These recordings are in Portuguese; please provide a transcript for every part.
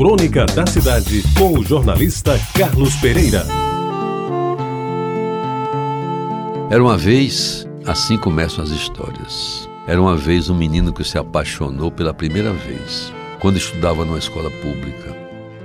Crônica da Cidade, com o jornalista Carlos Pereira. Era uma vez, assim começam as histórias. Era uma vez um menino que se apaixonou pela primeira vez, quando estudava numa escola pública.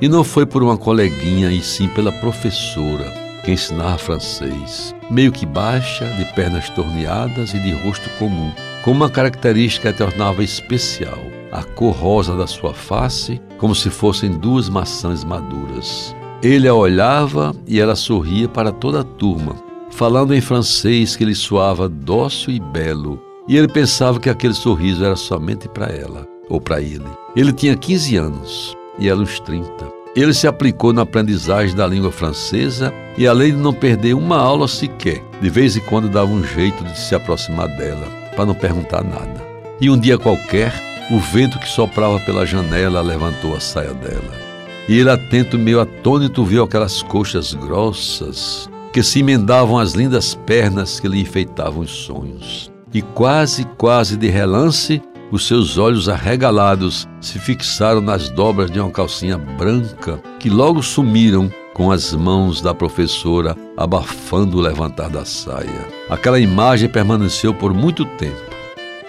E não foi por uma coleguinha, e sim pela professora, que ensinava francês, meio que baixa, de pernas torneadas e de rosto comum, com uma característica que a tornava especial a cor rosa da sua face, como se fossem duas maçãs maduras. Ele a olhava e ela sorria para toda a turma, falando em francês que lhe soava dócil e belo, e ele pensava que aquele sorriso era somente para ela, ou para ele. Ele tinha 15 anos e ela os 30. Ele se aplicou na aprendizagem da língua francesa e, além de não perder uma aula sequer, de vez em quando dava um jeito de se aproximar dela, para não perguntar nada. E um dia qualquer, o vento que soprava pela janela levantou a saia dela. E ele, atento, meio atônito, viu aquelas coxas grossas que se emendavam as lindas pernas que lhe enfeitavam os sonhos. E quase, quase de relance, os seus olhos arregalados se fixaram nas dobras de uma calcinha branca que logo sumiram com as mãos da professora abafando o levantar da saia. Aquela imagem permaneceu por muito tempo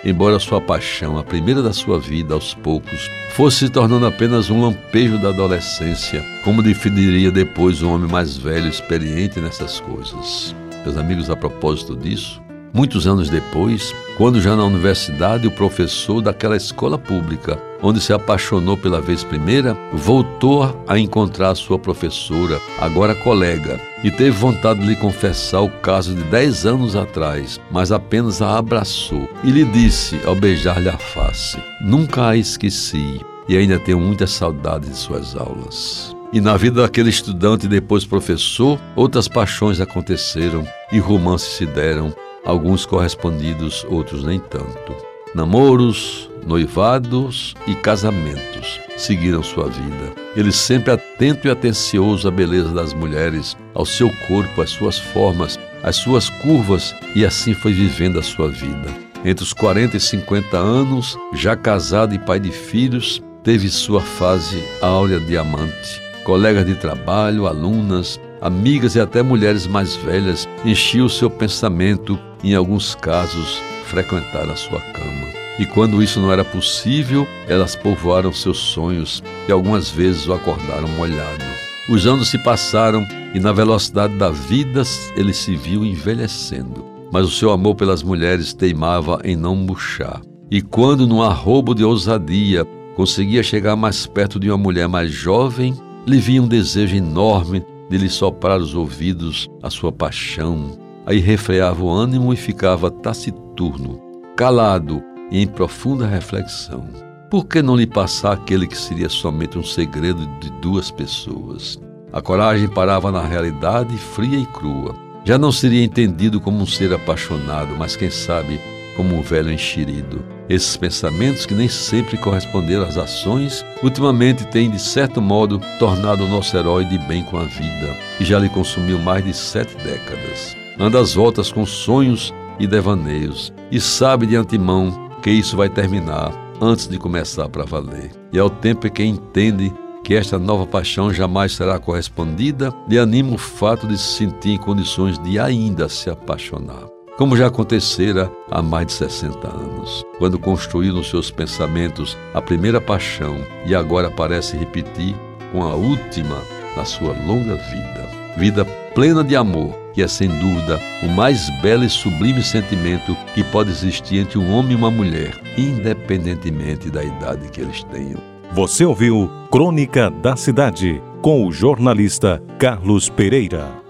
embora sua paixão, a primeira da sua vida, aos poucos, fosse se tornando apenas um lampejo da adolescência, como definiria depois um homem mais velho, experiente nessas coisas. Meus amigos, a propósito disso, Muitos anos depois, quando já na universidade, o professor daquela escola pública, onde se apaixonou pela vez primeira, voltou a encontrar sua professora, agora colega, e teve vontade de lhe confessar o caso de dez anos atrás, mas apenas a abraçou e lhe disse, ao beijar-lhe a face: Nunca a esqueci e ainda tenho muita saudade de suas aulas. E na vida daquele estudante e depois professor, outras paixões aconteceram e romances se deram alguns correspondidos, outros nem tanto. Namoros, noivados e casamentos seguiram sua vida. Ele sempre atento e atencioso à beleza das mulheres, ao seu corpo, às suas formas, às suas curvas, e assim foi vivendo a sua vida. Entre os 40 e 50 anos, já casado e pai de filhos, teve sua fase áurea diamante. Colegas de trabalho, alunas, amigas e até mulheres mais velhas enchiam seu pensamento em alguns casos, frequentar a sua cama. E quando isso não era possível, elas povoaram seus sonhos e algumas vezes o acordaram molhado. Os anos se passaram e, na velocidade da vida, ele se viu envelhecendo. Mas o seu amor pelas mulheres teimava em não murchar. E quando, num arrobo de ousadia, conseguia chegar mais perto de uma mulher mais jovem, lhe vinha um desejo enorme de lhe soprar os ouvidos a sua paixão, Aí refreava o ânimo e ficava taciturno, calado e em profunda reflexão. Por que não lhe passar aquele que seria somente um segredo de duas pessoas? A coragem parava na realidade fria e crua. Já não seria entendido como um ser apaixonado, mas quem sabe como um velho enxerido. Esses pensamentos, que nem sempre corresponderam às ações, ultimamente têm, de certo modo, tornado o nosso herói de bem com a vida, e já lhe consumiu mais de sete décadas anda às voltas com sonhos e devaneios e sabe de antemão que isso vai terminar antes de começar para valer. E ao tempo que entende que esta nova paixão jamais será correspondida, lhe anima o fato de se sentir em condições de ainda se apaixonar. Como já acontecera há mais de 60 anos, quando construiu nos seus pensamentos a primeira paixão e agora parece repetir com a última na sua longa vida. Vida plena de amor que é sem dúvida o mais belo e sublime sentimento que pode existir entre um homem e uma mulher, independentemente da idade que eles tenham. Você ouviu Crônica da Cidade com o jornalista Carlos Pereira.